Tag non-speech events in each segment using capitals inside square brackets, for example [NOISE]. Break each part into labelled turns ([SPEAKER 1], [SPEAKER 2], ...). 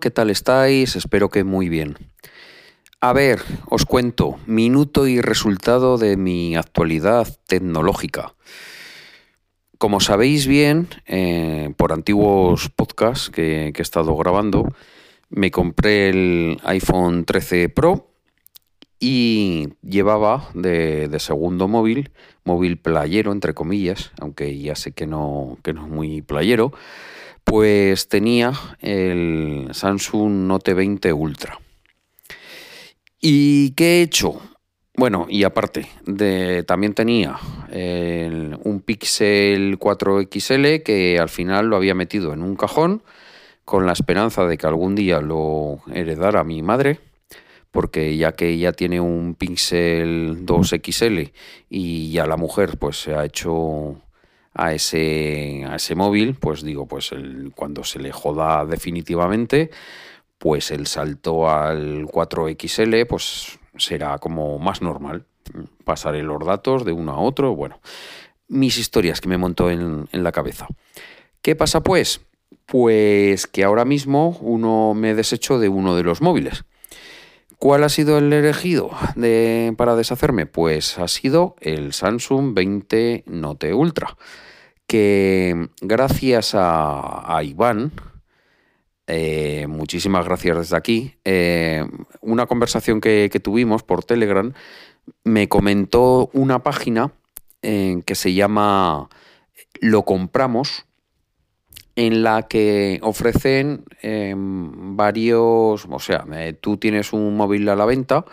[SPEAKER 1] ¿qué tal estáis? Espero que muy bien. A ver, os cuento, minuto y resultado de mi actualidad tecnológica. Como sabéis bien, eh, por antiguos podcasts que, he estado grabando, me compré el iPhone 13 Pro y llevaba de, segundo móvil, móvil playero, entre comillas, aunque ya sé que no, que no es muy playero, pues tenía el Samsung Note 20 Ultra. ¿Y qué he hecho? Bueno, y aparte, de, también tenía un Pixel 4XL que al final lo había metido en un cajón con la esperanza de que algún día lo heredara mi madre, porque ya que ella tiene un Pixel 2XL y ya la mujer pues se ha hecho a ese, a ese móvil, pues digo, pues cuando se le joda definitivamente, pues el salto al 4XL pues será como más normal. Pasaré los datos de uno a otro, bueno, mis historias que me montó en, en la cabeza. ¿Qué pasa pues? Pues que ahora mismo uno me desecho de uno de los móviles. ¿Cuál ha sido el elegido de, para deshacerme? Pues ha sido el Samsung 20 Note Ultra, que gracias a, Iván, eh, muchísimas gracias desde aquí, eh, una conversación que, tuvimos por Telegram, me comentó una página eh, que se llama Lo Compramos, en la que ofrecen em, varios, o sea, eh, tú tienes un móvil a la venta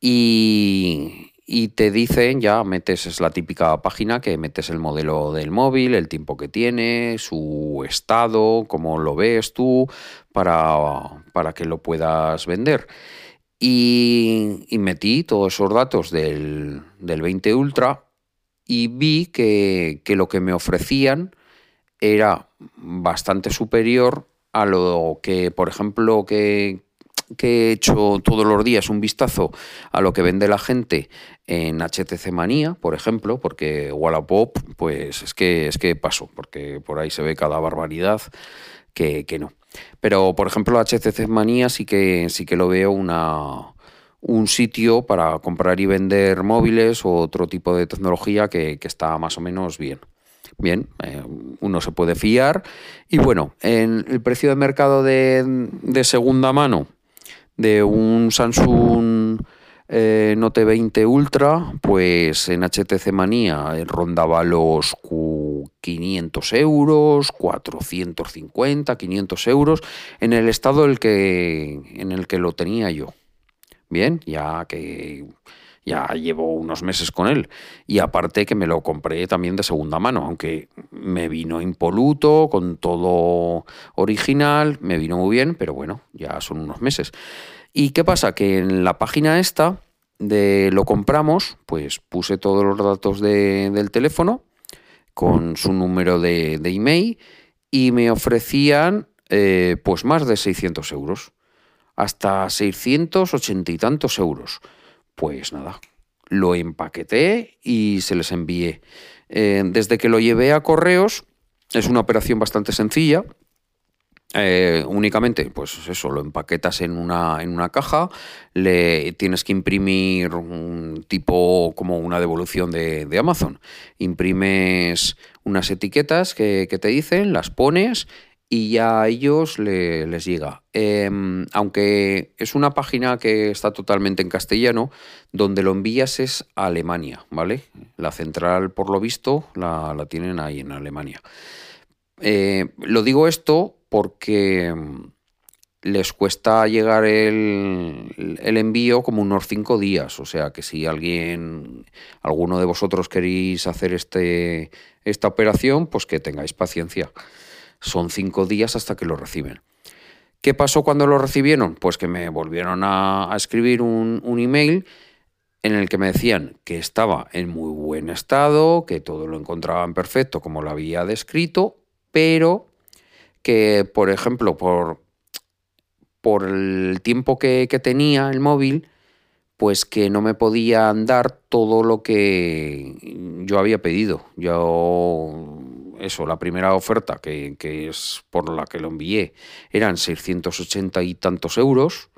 [SPEAKER 1] y, te dicen, ya metes, es la típica página que metes el modelo del móvil, el tiempo que tiene, su estado, cómo lo ves tú, para, para que lo puedas vender. Y, metí todos esos datos del, 20 Ultra y vi que, que lo que me ofrecían era bastante superior a lo que, por ejemplo, que, he hecho todos los días un vistazo a lo que vende la gente en HTC Manía, por ejemplo, porque Wallapop, pues es que es que paso, porque por ahí se ve cada barbaridad que, no. Pero, por ejemplo, HTC Manía sí que sí que lo veo una un sitio para comprar y vender móviles o otro tipo de tecnología que está más o menos bien. Bien, eh, uno se puede fiar. Y bueno, en el precio de mercado de, segunda mano de un Samsung eh, Note 20 Ultra, pues en HTC Manía rondaba los 500 euros, 450, 500 euros, en el estado el que, en el que lo tenía yo. Bien, ya que ya llevo unos meses con él. Y aparte que me lo compré también de segunda mano, aunque me vino impoluto, con todo original, me vino muy bien, pero bueno, ya son unos meses. ¿Y qué pasa? Que en la página esta de lo compramos, pues puse todos los datos del teléfono con su número de, email y me ofrecían eh, pues más de 600 euros, hasta 680 y tantos euros. Pues nada, lo empaqueté y se les envié. Eh, desde que lo llevé a correos, es una operación bastante sencilla. Eh, únicamente, pues eso, lo empaquetas en una, en una caja, le tienes que imprimir un tipo como una devolución de, Amazon. Imprimes unas etiquetas que, que te dicen, las pones y ya a ellos les llega. Em, aunque es una página que está totalmente en castellano, donde lo envías es a Alemania, ¿vale? La central, por lo visto, la, tienen ahí en Alemania. Eh, lo digo esto porque em, les cuesta llegar el, el, envío como unos cinco días. O sea que si alguien, alguno de vosotros queréis hacer este, esta operación, pues que tengáis paciencia. Son cinco días hasta que lo reciben. ¿Qué pasó cuando lo recibieron? Pues que me volvieron a, escribir un, email en el que me decían que estaba en muy buen estado, que todo lo encontraban perfecto como lo había descrito, pero que, por ejemplo, por, por el tiempo que, que, tenía el móvil, pues que no me podían dar todo lo que yo había pedido. Yo eso, la primera oferta, que, que es por la que lo envié, eran 680 y tantos euros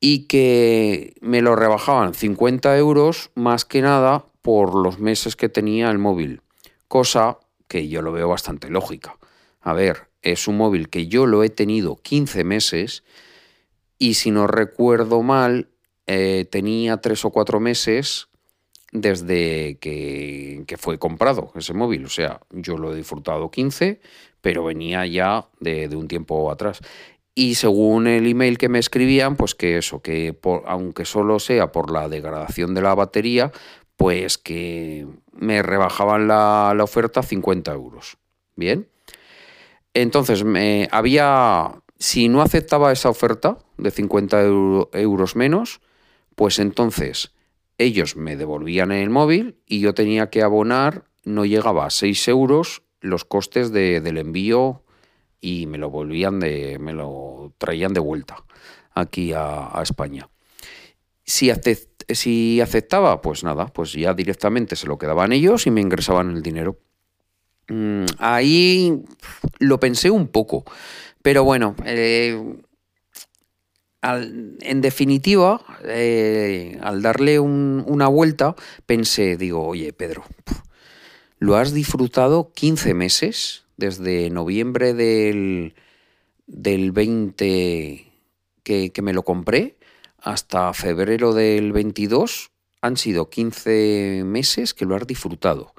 [SPEAKER 1] y que me lo rebajaban 50 euros más que nada por los meses que tenía el móvil, cosa que yo lo veo bastante lógica. A ver, es un móvil que yo lo he tenido 15 meses y si no recuerdo mal, eh, tenía 3 o 4 meses desde que, fue comprado ese móvil. O sea, yo lo he disfrutado 15, pero venía ya de, un tiempo atrás. Y según el email que me escribían, pues que eso, que aunque solo sea por la degradación de la batería, pues que me rebajaban la, oferta 50 euros. Bien. Entonces, me, había, si no aceptaba esa oferta de 50 euros menos, pues entonces ellos me devolvían el móvil y yo tenía que abonar, no llegaba a 6 euros los costes del envío y me lo volvían de, me lo traían de vuelta aquí a, España. Si, si aceptaba, pues nada, pues ya directamente se lo quedaban ellos y me ingresaban el dinero. Mm, ahí lo pensé un poco, pero bueno, eh, en definitiva, eh, al darle una vuelta, pensé, digo, oye Pedro, lo has disfrutado 15 meses desde noviembre del, del 20 que, me lo compré hasta febrero del 22 han sido 15 meses que lo has disfrutado.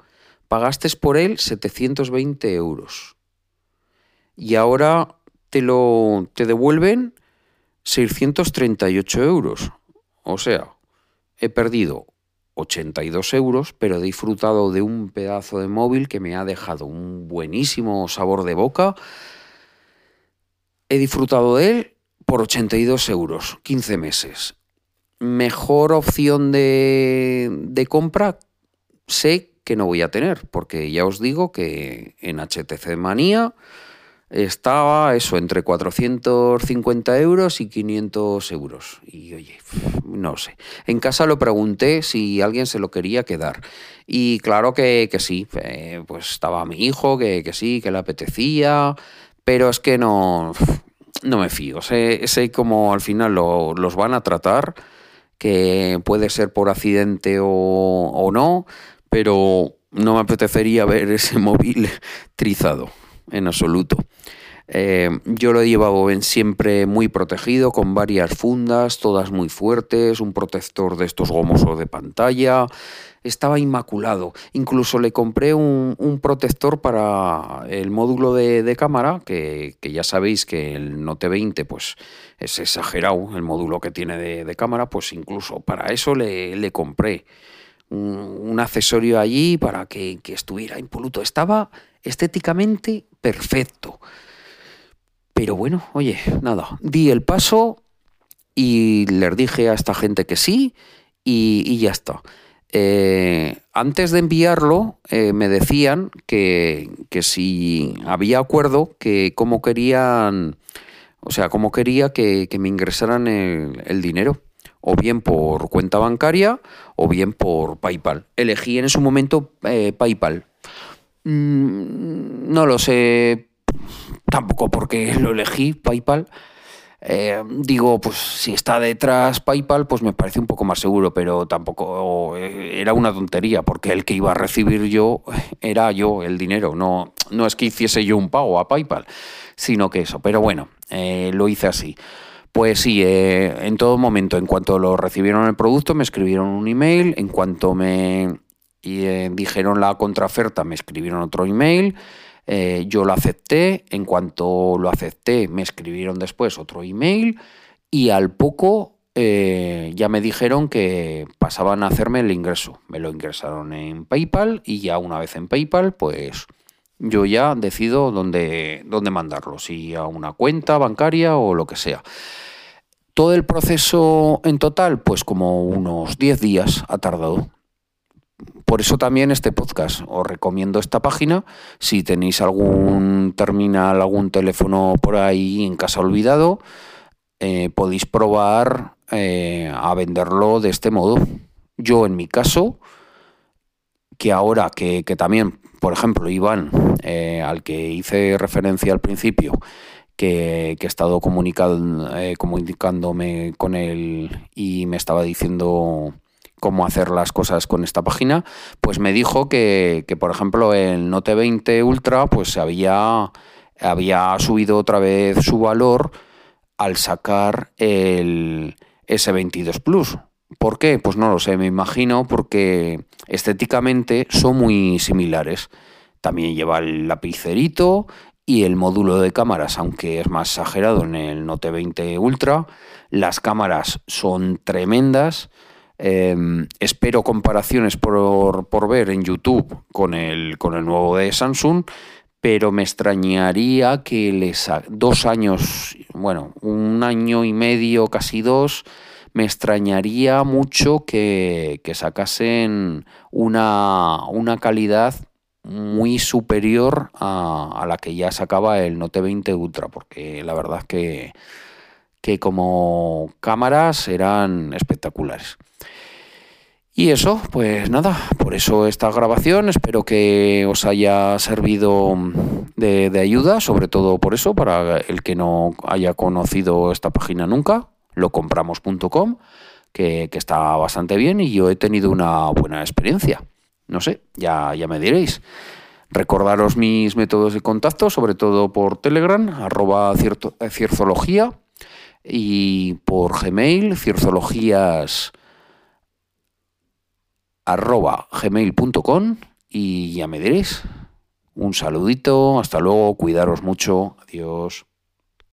[SPEAKER 1] Pagaste por él 720 euros. Y ahora te lo te devuelven 638 euros. O sea, he perdido 82 euros, pero he disfrutado de un pedazo de móvil que me ha dejado un buenísimo sabor de boca. He disfrutado de él por 82 euros, 15 meses. Mejor opción de, de compra sé que no voy a tener, porque ya os digo que en HTC Manía estaba eso, entre 450 euros y 500 euros. Y oye, no sé. En casa lo pregunté si alguien se lo quería quedar. Y claro que, sí, eh, pues estaba mi hijo, que, sí, que le apetecía, pero es que no, no me fío. Sé, sé cómo al final los van a tratar, que puede ser por accidente o, o no, pero no me apetecería ver ese [LAUGHS] móvil trizado en absoluto. Eh, yo lo he llevado siempre muy protegido, con varias fundas, todas muy fuertes, un protector de estos gomosos de pantalla. Estaba inmaculado. Incluso le compré un, protector para el módulo de, cámara, que, ya sabéis que el Note 20 pues, es exagerado el módulo que tiene de, cámara, pues incluso para eso le, compré un, accesorio allí para que estuviera impoluto. Estaba estéticamente perfecto. Pero bueno, oye, nada, di el paso y les dije a esta gente que sí y, ya está. Eh, antes de enviarlo, eh, me decían que, si había acuerdo, que cómo querían, o sea, cómo quería que, me ingresaran el, dinero, o bien por cuenta bancaria o bien por PayPal. Elegí en ese momento eh, PayPal. Mm, no lo sé, tampoco porque lo elegí, PayPal. Eh, digo, pues si está detrás PayPal, pues me parece un poco más seguro, pero tampoco eh, era una tontería, porque el que iba a recibir yo era yo el dinero, no, no es que hiciese yo un pago a PayPal, sino que eso, pero bueno, eh, lo hice así. Pues sí, en todo momento, en cuanto lo recibieron el producto, me escribieron un email, en cuanto me dijeron la contraoferta, me escribieron otro email. Eh, yo lo acepté, en cuanto lo acepté me escribieron después otro email y al poco eh, ya me dijeron que pasaban a hacerme el ingreso. Me lo ingresaron en PayPal y ya una vez en PayPal pues yo ya decido dónde, dónde mandarlo, si a una cuenta bancaria o lo que sea. Todo el proceso en total, pues como unos 10 días ha tardado. Por eso también este podcast. Os recomiendo esta página. Si tenéis algún terminal, algún teléfono por ahí en casa olvidado, eh, podéis probar eh, a venderlo de este modo. Yo en mi caso que ahora que, también, por ejemplo, Iván, eh, al que hice referencia al principio, que, he estado eh, comunicándome con él y me estaba diciendo cómo hacer las cosas con esta página, pues me dijo que, por ejemplo, el Note 20 Ultra pues había, había subido otra vez su valor al sacar el S22 Plus. ¿Por qué? Pues no lo sé, me imagino porque estéticamente son muy similares. También lleva el lapicerito y el módulo de cámaras, aunque es más exagerado en el Note 20 Ultra. Las cámaras son tremendas. Em, espero comparaciones por, por, ver en YouTube con el, con el nuevo de Samsung, pero me extrañaría que les dos años, bueno, un año y medio, casi dos, me extrañaría mucho que, que sacasen una, una calidad muy superior a, la que ya sacaba el Note 20 Ultra, porque la verdad es que, que como cámaras eran espectaculares. Y eso, pues nada, por eso esta grabación, espero que os haya servido de, ayuda, sobre todo por eso, para el que no haya conocido esta página nunca, locompramos.com, que, que está bastante bien y yo he tenido una buena experiencia. No sé, ya, ya me diréis. Recordaros mis métodos de contacto, sobre todo por Telegram, arroba cierzología, y por Gmail, cierzologías arroba y ya me diréis. Un saludito, hasta luego, cuidaros mucho, adiós.